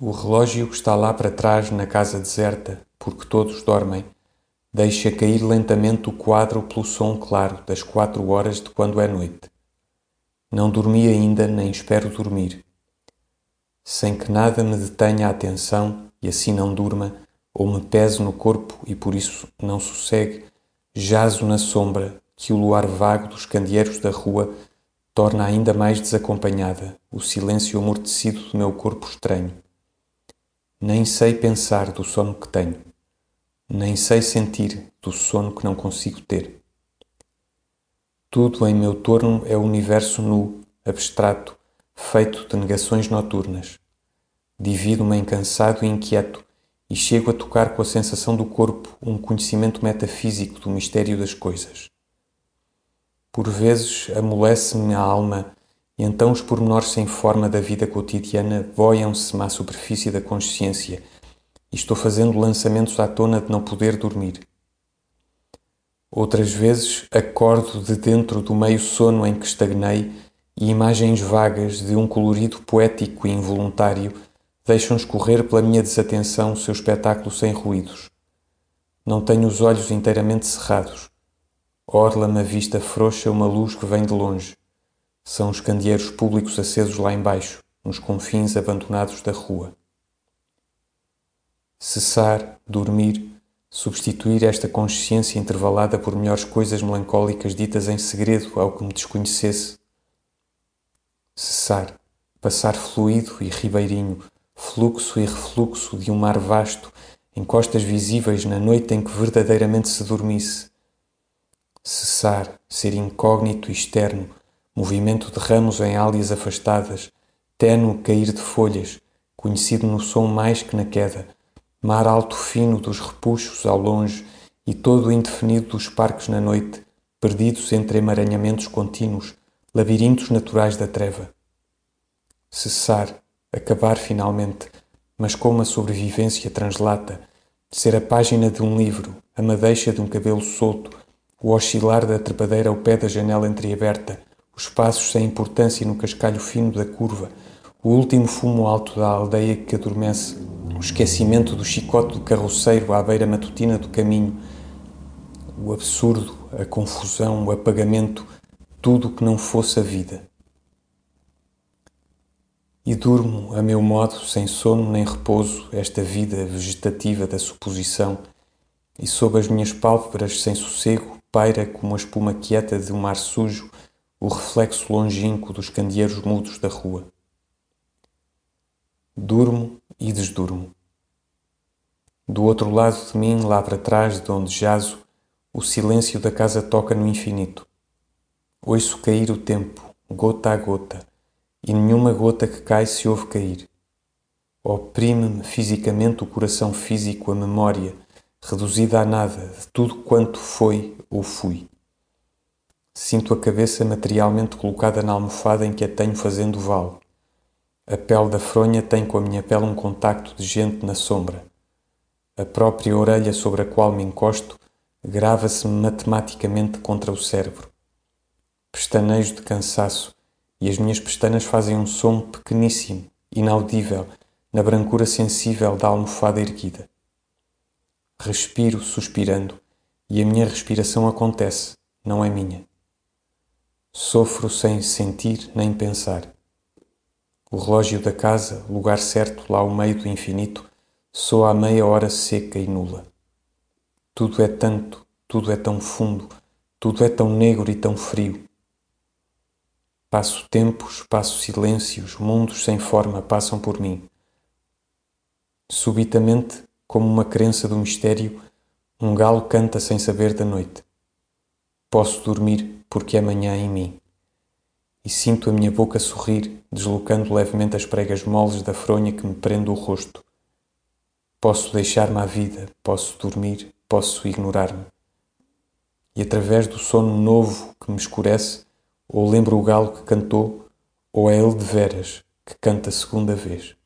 O relógio que está lá para trás na casa deserta, porque todos dormem, deixa cair lentamente o quadro pelo som claro das quatro horas de quando é noite. Não dormi ainda, nem espero dormir. Sem que nada me detenha a atenção e assim não durma, ou me pese no corpo e por isso não sossegue, jazo na sombra que o luar vago dos candeeiros da rua torna ainda mais desacompanhada o silêncio amortecido do meu corpo estranho. Nem sei pensar do sono que tenho, nem sei sentir do sono que não consigo ter. Tudo em meu torno é o universo nu, abstrato, feito de negações noturnas. Divido-me em cansado e inquieto e chego a tocar com a sensação do corpo um conhecimento metafísico do mistério das coisas. Por vezes amolece-me a alma e então os pormenores sem forma da vida cotidiana voiam-se-me à superfície da consciência e estou fazendo lançamentos à tona de não poder dormir. Outras vezes acordo de dentro do meio sono em que estagnei e imagens vagas de um colorido poético e involuntário deixam escorrer pela minha desatenção o seu espetáculo sem ruídos. Não tenho os olhos inteiramente cerrados. Orla-me a vista frouxa uma luz que vem de longe. São os candeeiros públicos acesos lá embaixo, nos confins abandonados da rua. Cessar, dormir, substituir esta consciência intervalada por melhores coisas melancólicas ditas em segredo ao que me desconhecesse. Cessar, passar fluido e ribeirinho, fluxo e refluxo de um mar vasto, em costas visíveis na noite em que verdadeiramente se dormisse. Cessar, ser incógnito e externo, movimento de ramos em álias afastadas, ténue cair de folhas, conhecido no som mais que na queda, mar alto fino dos repuxos ao longe e todo indefinido dos parques na noite, perdidos entre emaranhamentos contínuos, labirintos naturais da treva. Cessar, acabar finalmente, mas com uma sobrevivência translata, ser a página de um livro, a madeixa de um cabelo solto, o oscilar da trepadeira ao pé da janela entreaberta, os passos sem importância no cascalho fino da curva, o último fumo alto da aldeia que adormece, o esquecimento do chicote do carroceiro à beira matutina do caminho, o absurdo, a confusão, o apagamento, tudo o que não fosse a vida. E durmo a meu modo, sem sono nem repouso, esta vida vegetativa da suposição, e sob as minhas pálpebras sem sossego paira como a espuma quieta de um mar sujo o reflexo longínquo dos candeeiros mudos da rua. Durmo e desdurmo. Do outro lado de mim, lá para trás de onde jazo, o silêncio da casa toca no infinito. Ouço cair o tempo, gota a gota, e nenhuma gota que cai se ouve cair. Oprime-me fisicamente o coração físico, a memória, reduzida a nada de tudo quanto foi ou fui. Sinto a cabeça materialmente colocada na almofada em que a tenho fazendo vale. A pele da fronha tem com a minha pele um contacto de gente na sombra. A própria orelha sobre a qual me encosto grava-se matematicamente contra o cérebro. Pestanejo de cansaço e as minhas pestanas fazem um som pequeníssimo, inaudível, na brancura sensível da almofada erguida. Respiro suspirando e a minha respiração acontece, não é minha. Sofro sem sentir nem pensar. O relógio da casa, lugar certo lá ao meio do infinito, soa a meia hora seca e nula. Tudo é tanto, tudo é tão fundo, tudo é tão negro e tão frio. Passo tempos, passo silêncios, mundos sem forma passam por mim. Subitamente, como uma crença do mistério, um galo canta sem saber da noite. Posso dormir porque é manhã em mim. E sinto a minha boca sorrir, deslocando levemente as pregas moles da fronha que me prende o rosto. Posso deixar-me à vida, posso dormir, posso ignorar-me. E através do sono novo que me escurece, ou lembro o galo que cantou, ou é ele de veras que canta segunda vez.